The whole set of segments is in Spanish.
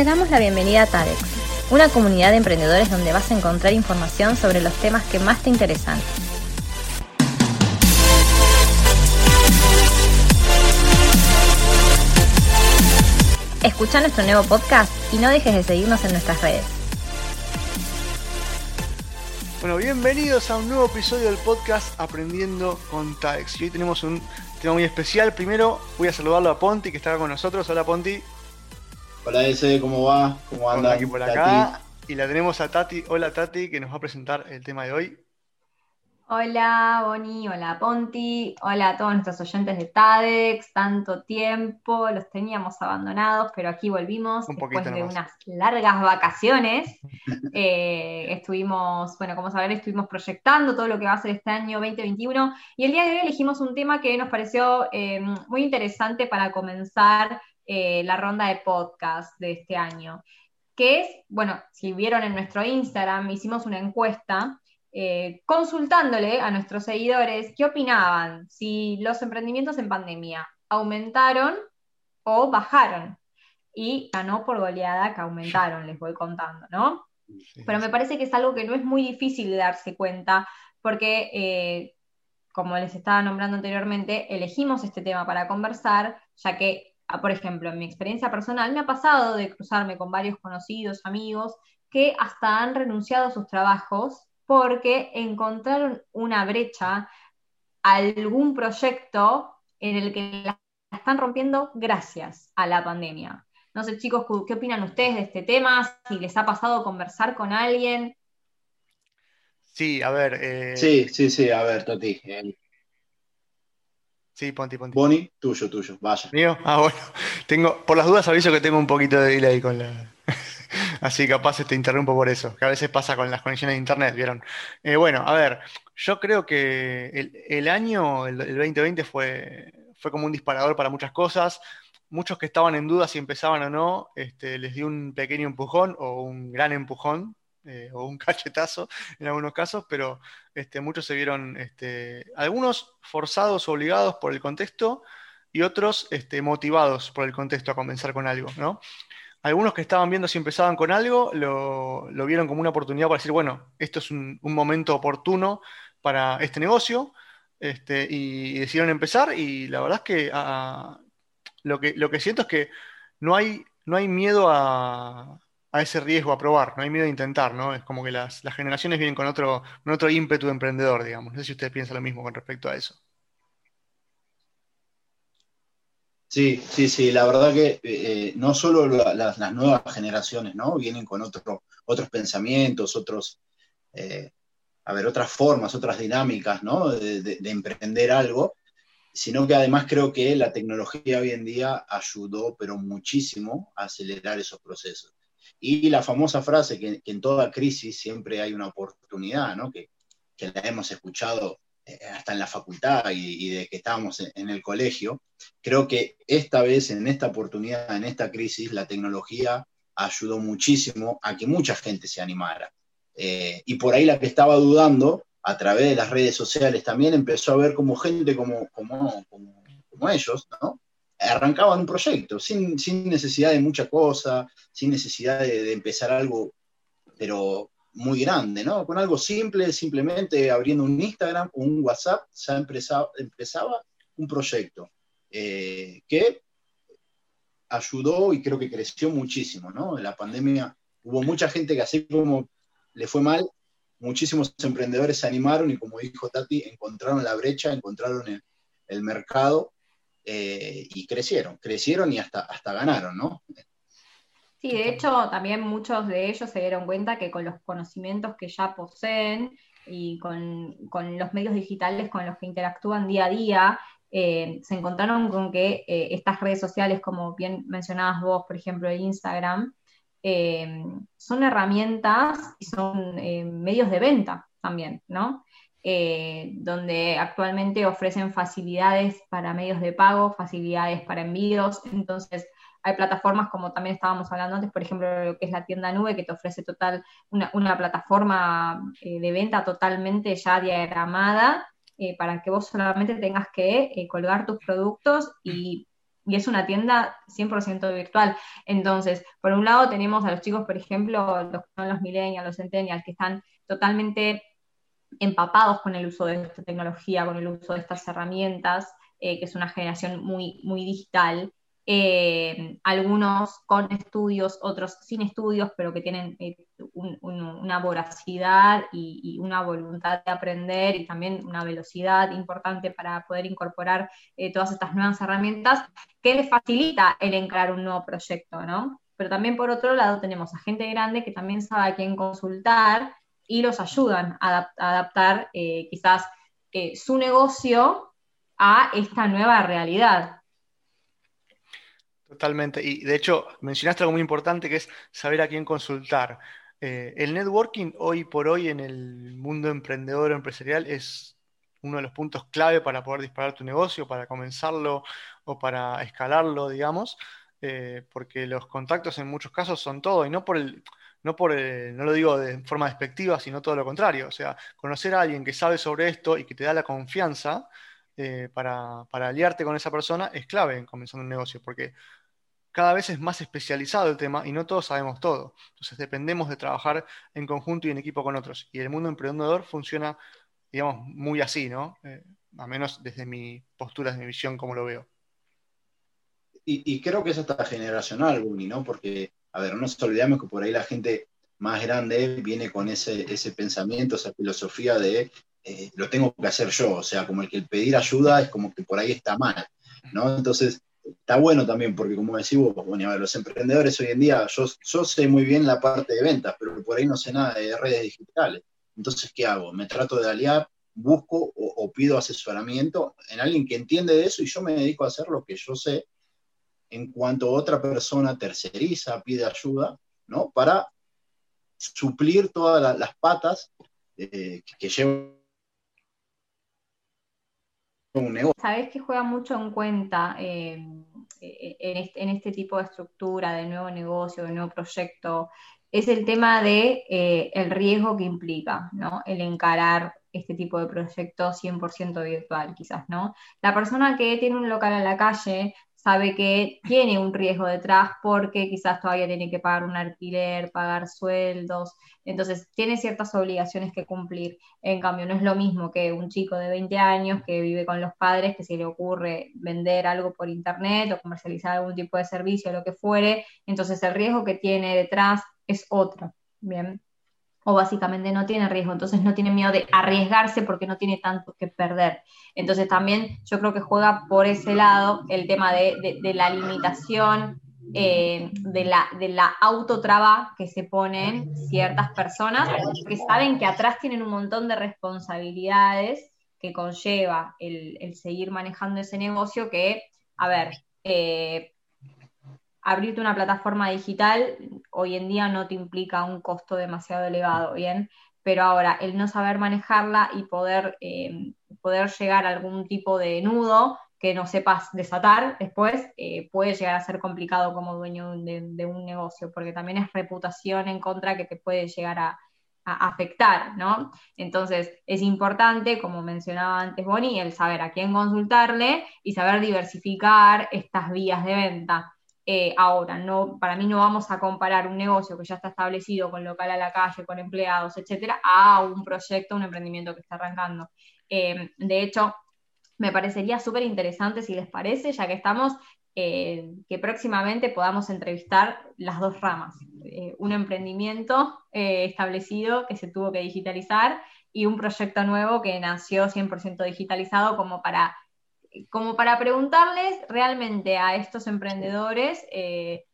Te damos la bienvenida a TADEX, una comunidad de emprendedores donde vas a encontrar información sobre los temas que más te interesan. Escucha nuestro nuevo podcast y no dejes de seguirnos en nuestras redes. Bueno, bienvenidos a un nuevo episodio del podcast Aprendiendo con TADEX. Y hoy tenemos un tema muy especial. Primero voy a saludarlo a Ponti, que está con nosotros. Hola Ponti. Hola ese, ¿cómo va? ¿Cómo anda? aquí por acá. Y la tenemos a Tati. Hola Tati, que nos va a presentar el tema de hoy. Hola Boni, hola Ponti, hola a todos nuestros oyentes de TADEX, tanto tiempo, los teníamos abandonados, pero aquí volvimos después de unas largas vacaciones. Eh, estuvimos, bueno, como saben, estuvimos proyectando todo lo que va a ser este año 2021 y el día de hoy elegimos un tema que nos pareció eh, muy interesante para comenzar eh, la ronda de podcast de este año, que es, bueno, si vieron en nuestro Instagram, hicimos una encuesta eh, consultándole a nuestros seguidores qué opinaban, si los emprendimientos en pandemia aumentaron o bajaron. Y ganó por goleada que aumentaron, les voy contando, ¿no? Pero me parece que es algo que no es muy difícil de darse cuenta, porque, eh, como les estaba nombrando anteriormente, elegimos este tema para conversar, ya que, por ejemplo, en mi experiencia personal me ha pasado de cruzarme con varios conocidos, amigos, que hasta han renunciado a sus trabajos porque encontraron una brecha, algún proyecto en el que la están rompiendo gracias a la pandemia. No sé, chicos, ¿qué opinan ustedes de este tema? Si les ha pasado conversar con alguien. Sí, a ver. Eh, sí, sí, sí, a ver, Toti. Sí, Ponti, Ponti. Boni, tuyo, tuyo, vaya. ¿Mío? Ah, bueno. Tengo, por las dudas aviso que tengo un poquito de delay con la, Así capaz te interrumpo por eso, que a veces pasa con las conexiones de internet, ¿vieron? Eh, bueno, a ver, yo creo que el, año, el, 2020 fue, fue como un disparador para muchas cosas. Muchos que estaban en duda si empezaban o no, este, les dio un pequeño empujón o un gran empujón, eh, o un cachetazo en algunos casos, pero este, muchos se vieron, este, algunos forzados obligados por el contexto y otros este, motivados por el contexto a comenzar con algo, ¿no? algunos que estaban viendo si empezaban con algo lo, vieron como una oportunidad para decir, bueno, esto es un, momento oportuno para este negocio, y, decidieron empezar, y la verdad es que, ah, lo que lo que siento es que no hay, no hay miedo a, ese riesgo, a probar, no hay miedo a intentar, ¿no? Es como que las, generaciones vienen con otro, con otro ímpetu de emprendedor, digamos. No sé si ustedes piensan lo mismo con respecto a eso. Sí, sí, sí, la verdad que eh, no solo las nuevas generaciones, ¿no? Vienen con otro, otros pensamientos, otros, eh, a ver, otras formas, otras dinámicas, ¿no? De, emprender algo, sino que además creo que la tecnología hoy en día ayudó, pero muchísimo, a acelerar esos procesos. Y la famosa frase que, en toda crisis siempre hay una oportunidad, ¿no? Que, que la hemos escuchado eh, hasta en la facultad y, de que estábamos en, el colegio, creo que esta vez, en esta oportunidad, en esta crisis, la tecnología ayudó muchísimo a que mucha gente se animara. Eh, y por ahí la que estaba dudando, a través de las redes sociales también empezó a ver como gente como, como, como, ellos, ¿no? Arrancaban un proyecto sin, sin, necesidad de mucha cosa, sin necesidad de, empezar algo, pero muy grande, ¿no? Con algo simple, simplemente abriendo un Instagram o un WhatsApp, ya empezaba, empezaba un proyecto eh, que ayudó y creo que creció muchísimo, ¿no? En la pandemia hubo mucha gente que así como le fue mal, muchísimos emprendedores se animaron y como dijo Tati, encontraron la brecha, encontraron el, mercado eh, y crecieron, crecieron y hasta, hasta ganaron, ¿no? Sí, de hecho, también muchos de ellos se dieron cuenta que con los conocimientos que ya poseen y con, los medios digitales con los que interactúan día a día, eh, se encontraron con que eh, estas redes sociales, como bien mencionabas vos, por ejemplo, el Instagram, son herramientas y son medios de venta también, ¿no? Donde actualmente ofrecen facilidades para medios de pago, facilidades para envíos, entonces hay plataformas como también estábamos hablando antes, por ejemplo, lo que es la tienda nube, que te ofrece total una, plataforma eh, de venta totalmente ya diagramada eh, para que vos solamente tengas que eh, colgar tus productos y y es una tienda 100% virtual. Entonces, por un lado tenemos a los chicos, por ejemplo, los los millennials, los centennials, que están totalmente empapados con el uso de esta tecnología, con el uso de estas herramientas, eh, que es una generación muy, muy digital. Eh, algunos con estudios, otros sin estudios, pero que tienen eh, una voracidad y, una voluntad de aprender y también una velocidad importante para poder incorporar todas estas nuevas herramientas que les facilita el encarar un nuevo proyecto, ¿no? Pero también por otro lado tenemos a gente grande que también sabe a quién consultar y los ayudan a, adaptar quizás su negocio a esta nueva realidad. Totalmente. Y de hecho, mencionaste algo muy importante que es saber a quién consultar. Eh, el networking hoy por hoy en el mundo emprendedor o empresarial es uno de los puntos clave para poder disparar tu negocio, para comenzarlo o para escalarlo, digamos, eh, porque los contactos en muchos casos son todo, y no por el, no por no lo digo de forma despectiva, sino todo lo contrario. O sea, conocer a alguien que sabe sobre esto y que te da la confianza eh, para, para aliarte con esa persona es clave en comenzar un negocio, porque cada vez es más especializado el tema y no todos sabemos todo. Entonces dependemos de trabajar en conjunto y en equipo con otros. Y el mundo emprendedor funciona, digamos, muy así, ¿no? Eh, a menos desde mi postura, desde mi visión, como lo veo. Y, creo que es hasta generacional, Buni, ¿no? Porque, a ver, no nos olvidemos que por ahí la gente más grande viene con ese, ese pensamiento, esa filosofía de eh, lo tengo que hacer yo, o sea, como el que el pedir ayuda es como que por ahí está mal, ¿no? Entonces, está bueno también, porque como decimos, bueno, los emprendedores hoy en día, yo, yo sé muy bien la parte de ventas, pero por ahí no sé nada de redes digitales. Entonces, ¿qué hago? Me trato de aliar, busco o, pido asesoramiento en alguien que entiende de eso y yo me dedico a hacer lo que yo sé en cuanto otra persona terceriza, pide ayuda, ¿no? Para suplir todas las patas eh, que, que llevan Sabes que juega mucho en cuenta eh, eh, en, este, tipo de estructura de nuevo negocio, de nuevo proyecto, es el tema de eh, riesgo que implica, ¿no? El encarar este tipo de proyecto 100% virtual, quizás, ¿no? La persona que tiene un local en la calle sabe que tiene un riesgo detrás porque quizás todavía tiene que pagar un alquiler, pagar sueldos, entonces tiene ciertas obligaciones que cumplir. En cambio, no es lo mismo que un chico de 20 años que vive con los padres, que se le ocurre vender algo por internet o comercializar algún tipo de servicio, lo que fuere, entonces el riesgo que tiene detrás es otro. Bien, o básicamente no tiene riesgo, entonces no tiene miedo de arriesgarse porque no tiene tanto que perder. Entonces también yo creo que juega por ese lado el tema de, la limitación, eh, de, la, de la autotraba que se ponen ciertas personas que saben que atrás tienen un montón de responsabilidades que conlleva el, seguir manejando ese negocio que, a ver, eh, abrirte una plataforma digital hoy en día no te implica un costo demasiado elevado, ¿bien? Pero ahora, el no saber manejarla y poder, eh, poder llegar a algún tipo de nudo que no sepas desatar después, eh, puede llegar a ser complicado como dueño de, un negocio, porque también es reputación en contra que te puede llegar a, a afectar, ¿no? Entonces, es importante, como mencionaba antes Bonnie, el saber a quién consultarle y saber diversificar estas vías de venta. Eh, ahora, para mí no vamos a comparar un negocio que ya está establecido con local a la calle, con empleados, etcétera, a un proyecto, un emprendimiento que está arrancando. Eh, de hecho, me parecería súper interesante, si les parece, ya que estamos, eh, que próximamente podamos entrevistar las dos ramas. un emprendimiento establecido que se tuvo que digitalizar y un proyecto nuevo que nació 100% digitalizado como para como para preguntarles realmente a estos emprendedores eh,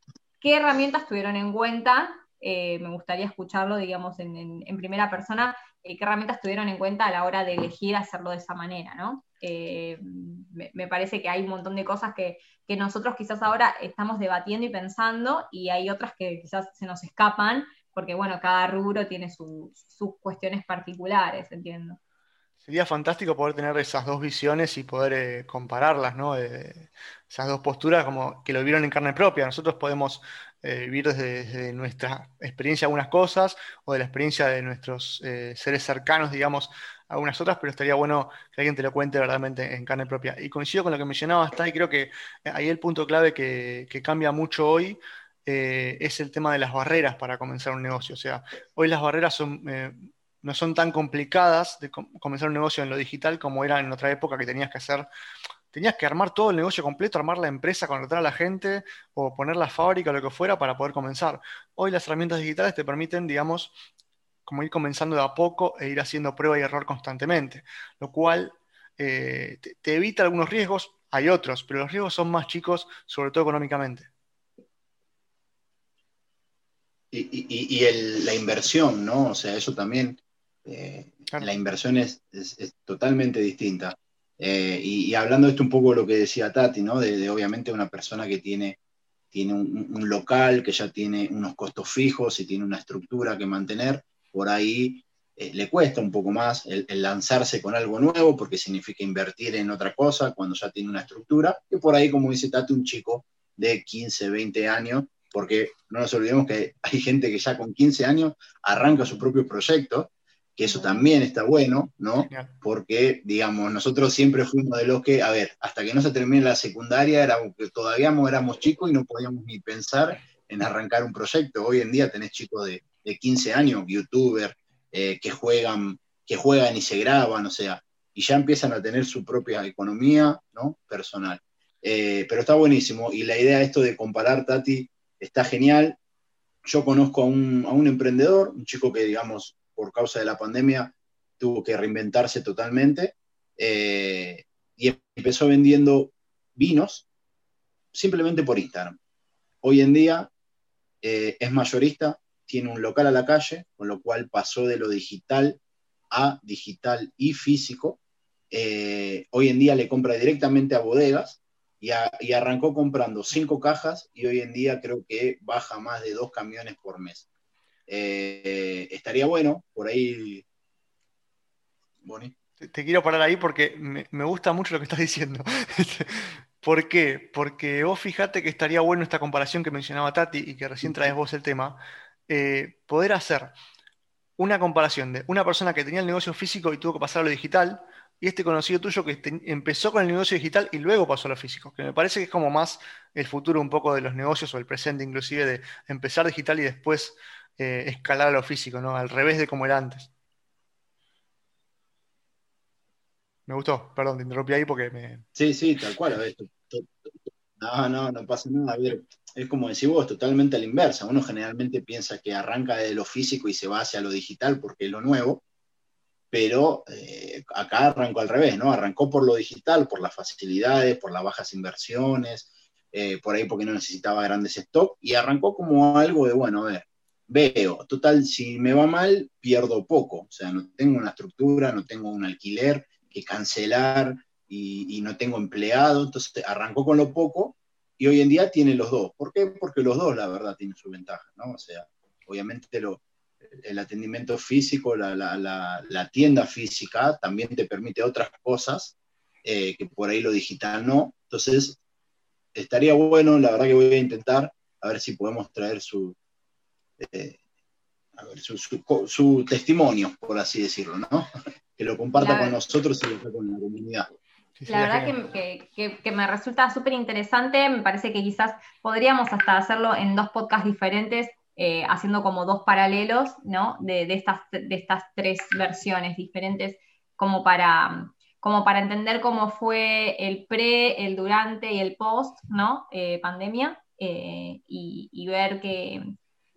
qué herramientas tuvieron en cuenta. Eh, me gustaría escucharlo, digamos, en, primera persona, eh, qué herramientas tuvieron en cuenta a la hora de elegir hacerlo de esa manera, ¿no? Me, parece que hay un montón de cosas que, nosotros quizás ahora estamos debatiendo y pensando y hay otras que quizás se nos escapan porque, bueno, cada rubro tiene sus cuestiones particulares, entiendo. Sería fantástico poder tener esas dos visiones y poder eh, compararlas, ¿no? esas dos posturas como que lo vieron en carne propia. Nosotros podemos eh, vivir desde, nuestra experiencia algunas cosas o de la experiencia de nuestros eh, seres cercanos, digamos, algunas otras, pero estaría bueno que alguien te lo cuente verdaderamente en carne propia. Y coincido con lo que mencionabas, y creo que ahí el punto clave que, cambia mucho hoy eh, es el tema de las barreras para comenzar un negocio. O sea, hoy las barreras son, eh, no son tan complicadas de comenzar un negocio en lo digital como eran en otra época que tenías que hacer tenías que armar todo el negocio completo, armar la empresa, contratar a la gente o poner la fábrica lo que fuera para poder comenzar. Hoy las herramientas digitales te permiten, digamos, como ir comenzando de a poco e ir haciendo prueba y error constantemente, lo cual eh, te, evita algunos riesgos, hay otros, pero los riesgos son más chicos, sobre todo económicamente. Y, la inversión, ¿no? O sea, eso también, la inversión es, totalmente distinta. Eh, y, hablando de esto un poco de lo que decía Tati, ¿no? De, obviamente una persona que tiene, tiene un, local, que ya tiene unos costos fijos y tiene una estructura que mantener, por ahí eh, le cuesta un poco más el, lanzarse con algo nuevo, porque significa invertir en otra cosa cuando ya tiene una estructura, y por ahí, como dice Tati, un chico de 15, 20 años, porque no nos olvidemos que hay gente que ya con 15 años arranca su propio proyecto, que eso también está bueno, ¿no? Porque, digamos, nosotros siempre fuimos de los que, a ver, hasta que no se termine la secundaria, éramos, todavía éramos chicos y no podíamos ni pensar en arrancar un proyecto. Hoy en día tenés chicos de, 15 años, youtubers, eh, que, juegan, que juegan y se graban, o sea, y ya empiezan a tener su propia economía, ¿no? Personal. Eh, pero está buenísimo, y la idea de esto de comparar, Tati, está genial. Yo conozco a un, a un emprendedor, un chico que, digamos, por causa de la pandemia tuvo que reinventarse totalmente eh, y empezó vendiendo vinos simplemente por Instagram. Hoy en día eh, es mayorista, tiene un local a la calle, con lo cual pasó de lo digital a digital y físico. Eh, hoy en día le compra directamente a bodegas y, y, arrancó comprando cinco cajas y hoy en día creo que baja más de dos camiones por mes. Eh, estaría bueno, por ahí. Boni. Te, quiero parar ahí porque me, gusta mucho lo que estás diciendo. ¿Por qué? Porque vos fijate que estaría bueno esta comparación que mencionaba Tati y que recién traes vos el tema, eh, poder hacer una comparación de una persona que tenía el negocio físico y tuvo que pasar a lo digital, y este conocido tuyo que empezó con el negocio digital y luego pasó a lo físico, que me parece que es como más el futuro un poco de los negocios o el presente inclusive de empezar digital y después eh, escalar a lo físico, ¿no? Al revés de como era antes. Me gustó, perdón, te interrumpí ahí porque me. Sí, sí, tal cual. A ver, no, no, no pasa nada. Es como decís vos, totalmente a la inversa. Uno generalmente piensa que arranca de lo físico y se va hacia lo digital porque es lo nuevo, pero eh, acá arrancó al revés, ¿no? Arrancó por lo digital, por las facilidades, por las bajas inversiones, eh, por ahí porque no necesitaba grandes stocks, y arrancó como algo de, bueno, a ver, veo, total, si me va mal, pierdo poco, o sea, no tengo una estructura, no tengo un alquiler que cancelar y, no tengo empleado, entonces arrancó con lo poco y hoy en día tiene los dos. ¿Por qué? Porque los dos, la verdad, tienen su ventaja, ¿no? O sea, obviamente lo, el atendimiento físico, la, tienda física también te permite otras cosas eh, que por ahí lo digital no. Entonces, estaría bueno, la verdad que voy a intentar a ver si podemos traer su, eh, su, testimonio, por así decirlo, ¿no? que lo comparta con nosotros y con la comunidad. La verdad que, me resulta súper interesante, me parece que quizás podríamos hasta hacerlo en dos podcasts diferentes, eh, haciendo como dos paralelos, ¿no? De, estas, de estas tres versiones diferentes, como para, como para entender cómo fue el pre, el durante y el post, ¿no? Eh, pandemia, y, ver que,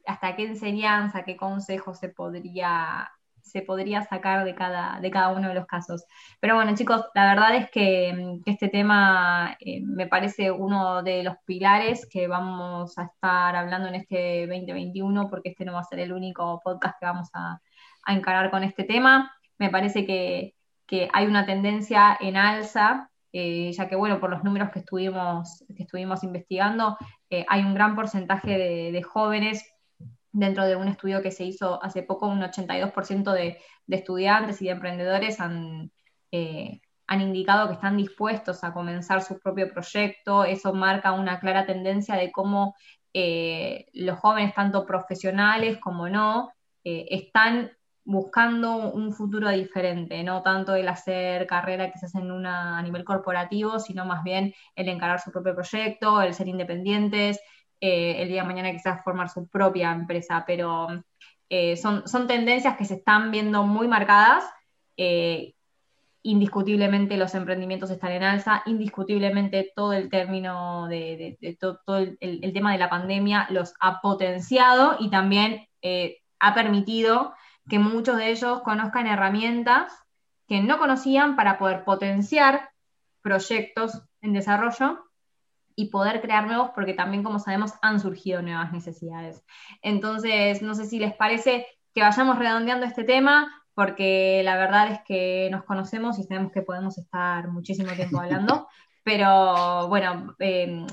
hasta qué enseñanza, qué consejo se podría, se podría sacar de cada, de cada uno de los casos. Pero bueno, chicos, la verdad es que, este tema eh, me parece uno de los pilares que vamos a estar hablando en este 2021, porque este no va a ser el único podcast que vamos a, encarar con este tema. Me parece que, hay una tendencia en alza eh, ya que bueno, por los números que estuvimos, que estuvimos investigando, eh, hay un gran porcentaje de, jóvenes dentro de un estudio que se hizo hace poco, un 82% de, estudiantes y de emprendedores han, eh, han indicado que están dispuestos a comenzar su propio proyecto. Eso marca una clara tendencia de cómo eh, los jóvenes, tanto profesionales como no, eh, están buscando un futuro diferente, no tanto el hacer carrera que se hace en una, a nivel corporativo, sino más bien el encarar su propio proyecto, el ser independientes, eh, el día de mañana quizás formar su propia empresa, pero eh, son, son, tendencias que se están viendo muy marcadas. Eh, indiscutiblemente los emprendimientos están en alza, indiscutiblemente todo el término de, todo, el, el, tema de la pandemia los ha potenciado y también ha permitido que muchos de ellos conozcan herramientas que no conocían para poder potenciar proyectos en desarrollo y poder crear nuevos, porque también, como sabemos, han surgido nuevas necesidades. Entonces, no sé si les parece que vayamos redondeando este tema, porque la verdad es que nos conocemos y sabemos que podemos estar muchísimo tiempo hablando, pero bueno, em,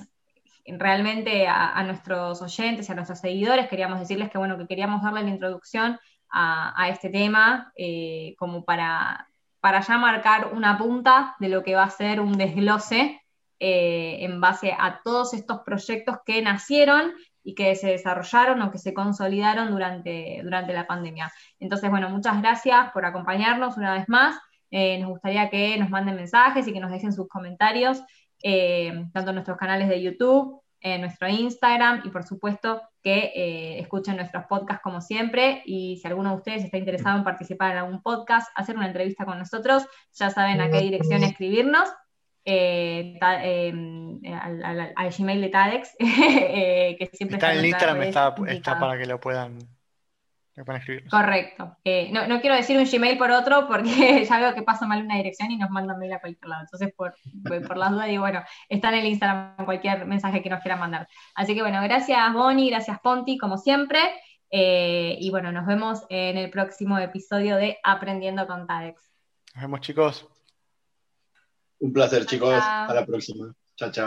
realmente a, nuestros oyentes y a nuestros seguidores queríamos decirles que bueno, que queríamos darle la introducción a, este tema eh, como para, para ya marcar una punta de lo que va a ser un desglose eh, en base a todos estos proyectos que nacieron y que se desarrollaron o que se consolidaron durante, durante la pandemia. Entonces, bueno, muchas gracias por acompañarnos una vez más. Eh, nos gustaría que nos manden mensajes y que nos dejen sus comentarios, tanto en nuestros canales de YouTube, en nuestro Instagram y por supuesto que eh, escuchen nuestros podcasts como siempre y si alguno de ustedes está interesado en participar en algún podcast, hacer una entrevista con nosotros, ya saben a qué dirección escribirnos. Eh, em, al, Gmail de TADEX, eh, que siempre está, en el Instagram, está para que lo puedan Correcto. Eh, no, quiero decir un Gmail por otro porque ya veo que pasa mal una dirección y nos mandan mail a cualquier lado. Entonces, por, por las dudas, digo, bueno, está en el Instagram cualquier mensaje que nos quieran mandar. Así que, bueno, gracias Bonnie, gracias Ponti, como siempre. Y bueno, nos vemos en el próximo episodio de Aprendiendo con TADEX. Nos vemos, chicos. Un placer, chicos. Hasta la próxima. Chao, chao.